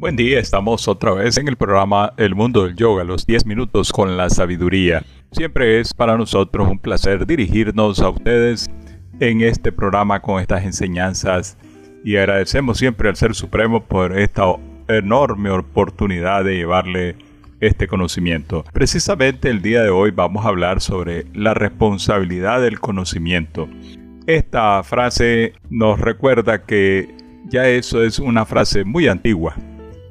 Buen día, estamos otra vez en el programa El Mundo del Yoga, los 10 minutos con la sabiduría. Siempre es para nosotros un placer dirigirnos a ustedes en este programa con estas enseñanzas y agradecemos siempre al Ser Supremo por esta enorme oportunidad de llevarle este conocimiento. Precisamente el día de hoy vamos a hablar sobre la responsabilidad del conocimiento. Esta frase nos recuerda que ya eso es una frase muy antigua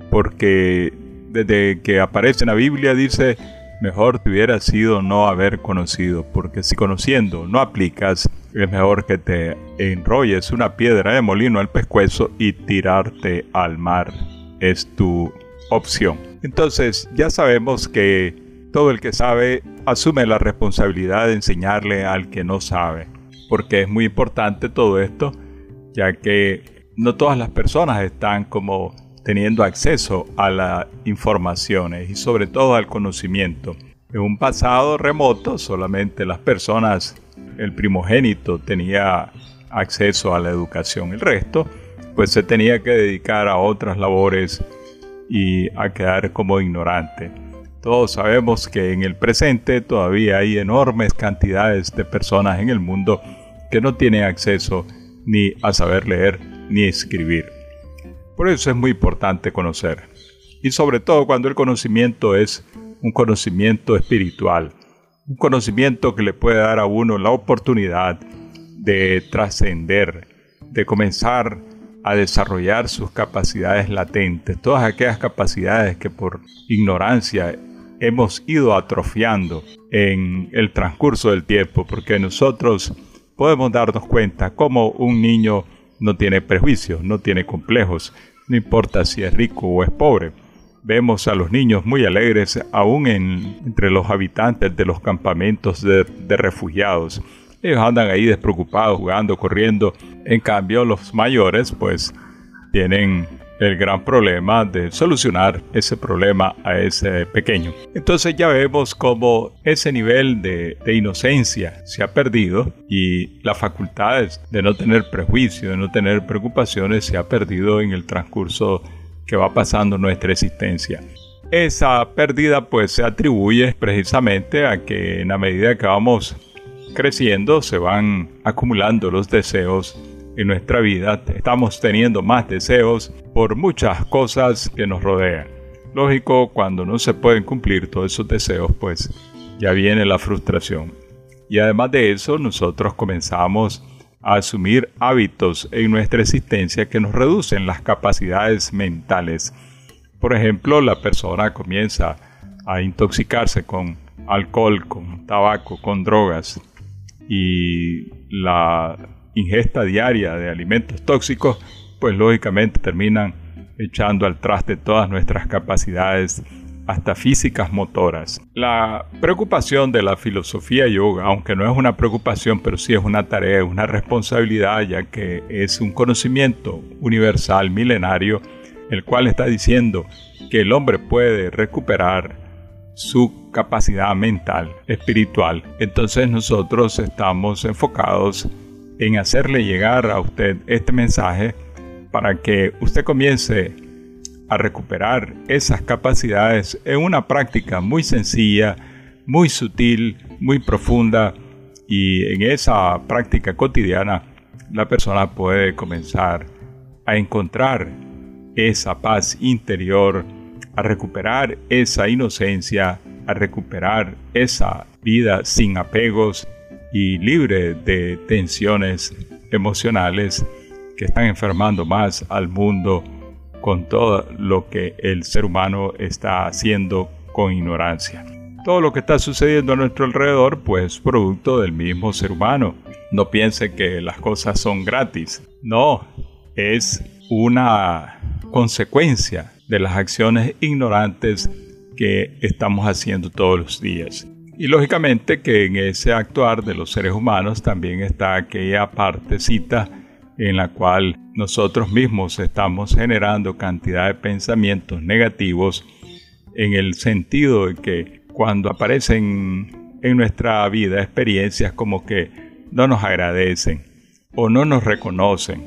porque desde que aparece en la Biblia dice, mejor te hubiera sido no haber conocido, porque si conociendo no aplicas, es mejor que te enrolles una piedra de molino al pescuezo y tirarte al mar. Es tu opción. Entonces ya sabemos que todo el que sabe asume la responsabilidad de enseñarle al que no sabe, porque es muy importante todo esto, ya que no todas las personas están como teniendo acceso a las informaciones y sobre todo al conocimiento. En un pasado remoto solamente las personas, el primogénito tenía acceso a la educación, el resto pues se tenía que dedicar a otras labores y a quedar como ignorante. Todos sabemos que en el presente todavía hay enormes cantidades de personas en el mundo que no tienen acceso ni a saber leer ni escribir. Por eso es muy importante conocer. Y sobre todo cuando el conocimiento es un conocimiento espiritual. Un conocimiento que le puede dar a uno la oportunidad de trascender, de comenzar a desarrollar sus capacidades latentes, todas aquellas capacidades que por ignorancia hemos ido atrofiando en el transcurso del tiempo, porque nosotros podemos darnos cuenta cómo un niño no tiene prejuicios, no tiene complejos, no importa si es rico o es pobre. Vemos a los niños muy alegres aún entre los habitantes de los campamentos de, de refugiados. Ellos andan ahí despreocupados, jugando, corriendo. En cambio, los mayores pues tienen el gran problema de solucionar ese problema a ese pequeño. Entonces ya vemos cómo ese nivel de, inocencia se ha perdido y las facultades de no tener prejuicio, de no tener preocupaciones se ha perdido en el transcurso que va pasando nuestra existencia. Esa pérdida pues se atribuye precisamente a que en la medida que vamos creciendo se van acumulando los deseos en nuestra vida estamos teniendo más deseos por muchas cosas que nos rodean. Lógico, cuando no se pueden cumplir todos esos deseos, pues ya viene la frustración. Y además de eso, nosotros comenzamos a asumir hábitos en nuestra existencia que nos reducen las capacidades mentales. Por ejemplo, la persona comienza a intoxicarse con alcohol, con tabaco, con drogas y la ingesta diaria de alimentos tóxicos, pues lógicamente terminan echando al traste todas nuestras capacidades hasta físicas motoras. La preocupación de la filosofía yoga, aunque no es una preocupación, pero sí es una tarea, una responsabilidad, ya que es un conocimiento universal, milenario, el cual está diciendo que el hombre puede recuperar su capacidad mental, espiritual. Entonces nosotros estamos enfocados en hacerle llegar a usted este mensaje para que usted comience a recuperar esas capacidades en una práctica muy sencilla, muy sutil, muy profunda y en esa práctica cotidiana la persona puede comenzar a encontrar esa paz interior, a recuperar esa inocencia, a recuperar esa vida sin apegos, y libre de tensiones emocionales que están enfermando más al mundo con todo lo que el ser humano está haciendo con ignorancia. Todo lo que está sucediendo a nuestro alrededor, pues producto del mismo ser humano. No piense que las cosas son gratis. No, es una consecuencia de las acciones ignorantes que estamos haciendo todos los días. Y lógicamente que en ese actuar de los seres humanos también está aquella partecita en la cual nosotros mismos estamos generando cantidad de pensamientos negativos en el sentido de que cuando aparecen en nuestra vida experiencias como que no nos agradecen o no nos reconocen.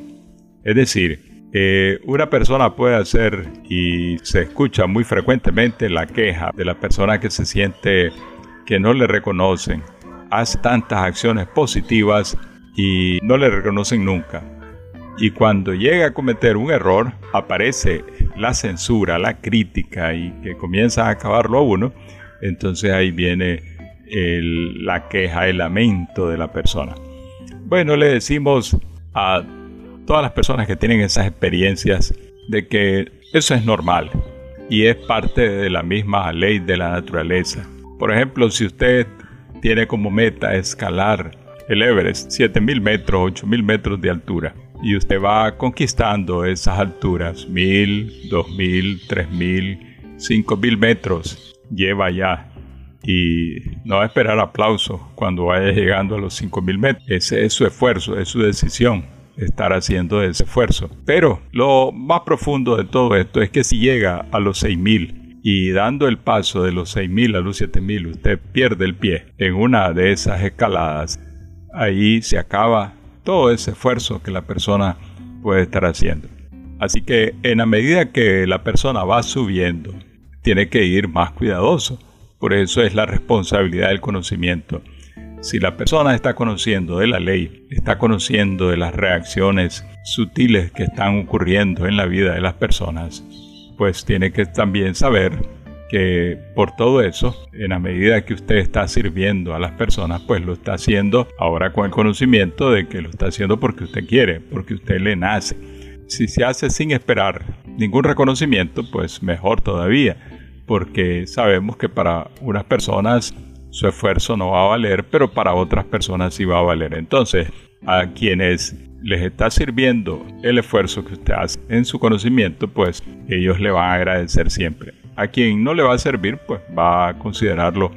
Es decir, Eh, una persona puede hacer y se escucha muy frecuentemente la queja de la persona que se siente que no le reconocen. Hace tantas acciones positivas y no le reconocen nunca. Y cuando llega a cometer un error, aparece la censura, la crítica y que comienza a acabarlo a uno, entonces ahí viene la queja, el lamento de la persona. Bueno, le decimos a todas las personas que tienen esas experiencias de que eso es normal y es parte de la misma ley de la naturaleza. Por ejemplo, si usted tiene como meta escalar el Everest, 7000 metros, 8000 metros de altura, y usted va conquistando esas alturas, 1000, 2000, 3000, 5000 metros, lleva ya. Y no va a esperar aplausos cuando vaya llegando a los 5000 metros. Ese es su esfuerzo, es su decisión estar haciendo ese esfuerzo. Pero lo más profundo de todo esto es que si llega a los 6000 y dando el paso de los 6000 a los 7000 usted pierde el pie en una de esas escaladas, ahí se acaba todo ese esfuerzo que la persona puede estar haciendo. Así que en la medida que la persona va subiendo, tiene que ir más cuidadoso. Por eso es la responsabilidad del conocimiento. Si la persona está conociendo de la ley, está conociendo de las reacciones sutiles que están ocurriendo en la vida de las personas, pues tiene que también saber que por todo eso, en la medida que usted está sirviendo a las personas, pues lo está haciendo ahora con el conocimiento de que lo está haciendo porque usted quiere, porque usted le nace. Si se hace sin esperar ningún reconocimiento, pues mejor todavía, porque sabemos que para unas personas su esfuerzo no va a valer, pero para otras personas sí va a valer. Entonces, a quienes les está sirviendo el esfuerzo que usted hace en su conocimiento, pues ellos le van a agradecer siempre. A quien no le va a servir, pues va a considerarlo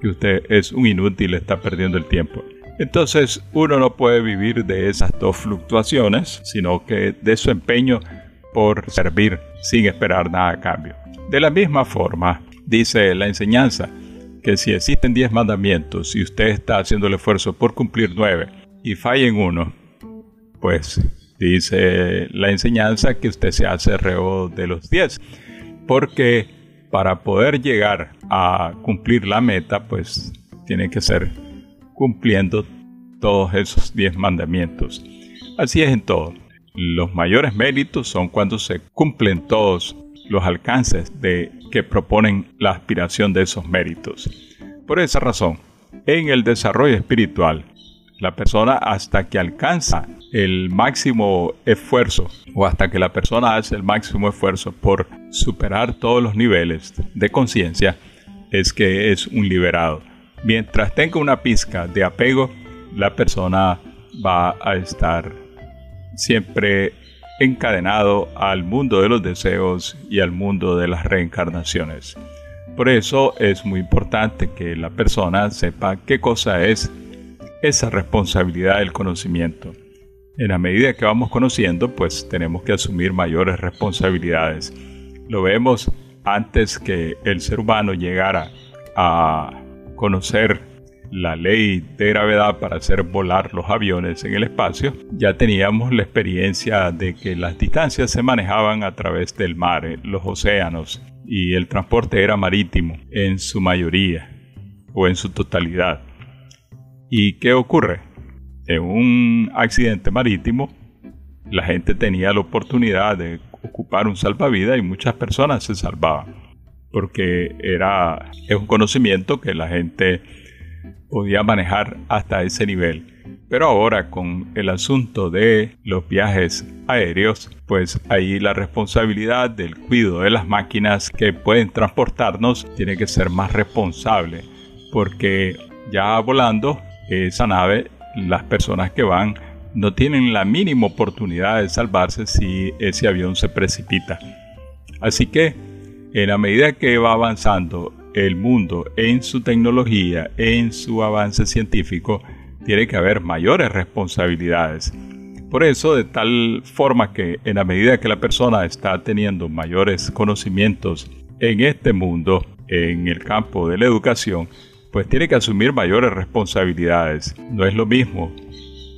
que usted es un inútil, está perdiendo el tiempo. Entonces uno no puede vivir de esas dos fluctuaciones, sino que de su empeño por servir sin esperar nada a cambio. De la misma forma, dice la enseñanza, que si existen 10 mandamientos y usted está haciendo el esfuerzo por cumplir 9 y falla en uno, pues dice la enseñanza que usted se hace reo de los 10. Porque para poder llegar a cumplir la meta, pues tiene que ser cumpliendo todos esos 10 mandamientos. Así es en todo. Los mayores méritos son cuando se cumplen todos los alcances de que proponen la aspiración de esos méritos. Por esa razón, en el desarrollo espiritual, la persona hasta que alcanza el máximo esfuerzo o hasta que la persona hace el máximo esfuerzo por superar todos los niveles de conciencia, es que es un liberado. Mientras tenga una pizca de apego, la persona va a estar siempre encadenado al mundo de los deseos y al mundo de las reencarnaciones. Por eso es muy importante que la persona sepa qué cosa es esa responsabilidad del conocimiento. En la medida que vamos conociendo, pues tenemos que asumir mayores responsabilidades. Lo vemos antes que el ser humano llegara a conocer la ley de gravedad para hacer volar los aviones en el espacio, ya teníamos la experiencia de que las distancias se manejaban a través del mar, eh, los océanos, y el transporte era marítimo en su mayoría o en su totalidad. ¿Y qué ocurre? En un accidente marítimo, la gente tenía la oportunidad de ocupar un salvavidas y muchas personas se salvaban, porque era es un conocimiento que la gente podía manejar hasta ese nivel. Pero ahora con el asunto de los viajes aéreos, pues ahí la responsabilidad del cuidado de las máquinas que pueden transportarnos tiene que ser más responsable, porque ya volando esa nave, las personas que van no tienen la mínima oportunidad de salvarse si ese avión se precipita. Así que en la medida que va avanzando el mundo en su tecnología, en su avance científico, tiene que haber mayores responsabilidades. Por eso, de tal forma que en la medida que la persona está teniendo mayores conocimientos en este mundo, en el campo de la educación, pues tiene que asumir mayores responsabilidades. No es lo mismo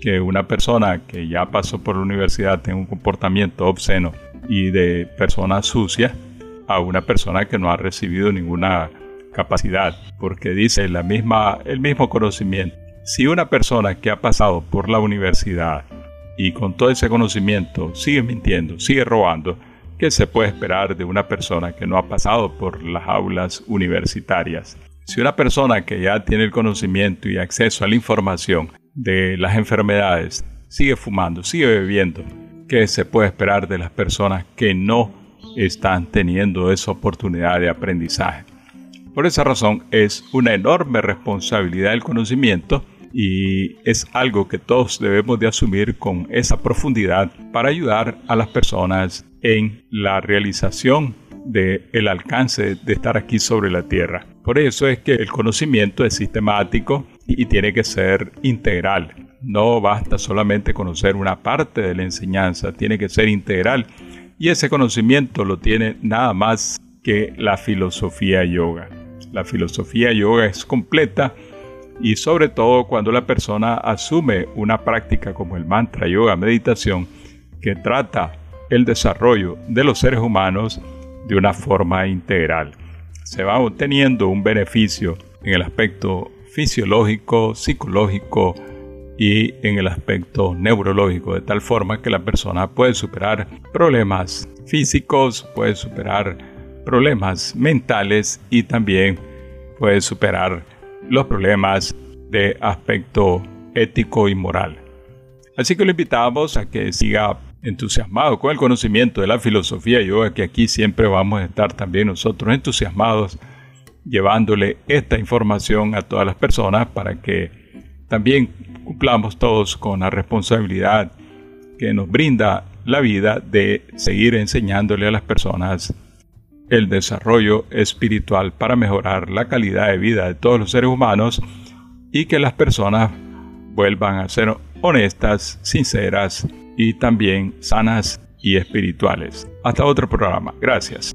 que una persona que ya pasó por la universidad tenga un comportamiento obsceno y de persona sucia a una persona que no ha recibido ninguna capacidad, porque dice la misma, el mismo conocimiento. Si una persona que ha pasado por la universidad y con todo ese conocimiento sigue mintiendo, sigue robando, ¿qué se puede esperar de una persona que no ha pasado por las aulas universitarias? Si una persona que ya tiene el conocimiento y acceso a la información de las enfermedades sigue fumando, sigue bebiendo, ¿qué se puede esperar de las personas que no están teniendo esa oportunidad de aprendizaje? Por esa razón es una enorme responsabilidad el conocimiento y es algo que todos debemos de asumir con esa profundidad para ayudar a las personas en la realización del el alcance de estar aquí sobre la tierra. Por eso es que el conocimiento es sistemático y tiene que ser integral. No basta solamente conocer una parte de la enseñanza, tiene que ser integral. Y ese conocimiento lo tiene nada más que la filosofía yoga. La filosofía yoga es completa y sobre todo cuando la persona asume una práctica como el mantra yoga meditación que trata el desarrollo de los seres humanos de una forma integral se va obteniendo un beneficio en el aspecto fisiológico, psicológico y en el aspecto neurológico, de tal forma que la persona puede superar problemas físicos, puede superar problemas mentales y también puede superar los problemas de aspecto ético y moral. Así que lo invitamos a que siga entusiasmado con el conocimiento de la filosofía yoga, que aquí siempre vamos a estar también nosotros entusiasmados llevándole esta información a todas las personas para que también cumplamos todos con la responsabilidad que nos brinda la vida de seguir enseñándole a las personas el desarrollo espiritual para mejorar la calidad de vida de todos los seres humanos y que las personas vuelvan a ser honestas, sinceras y también sanas y espirituales. Hasta otro programa. Gracias.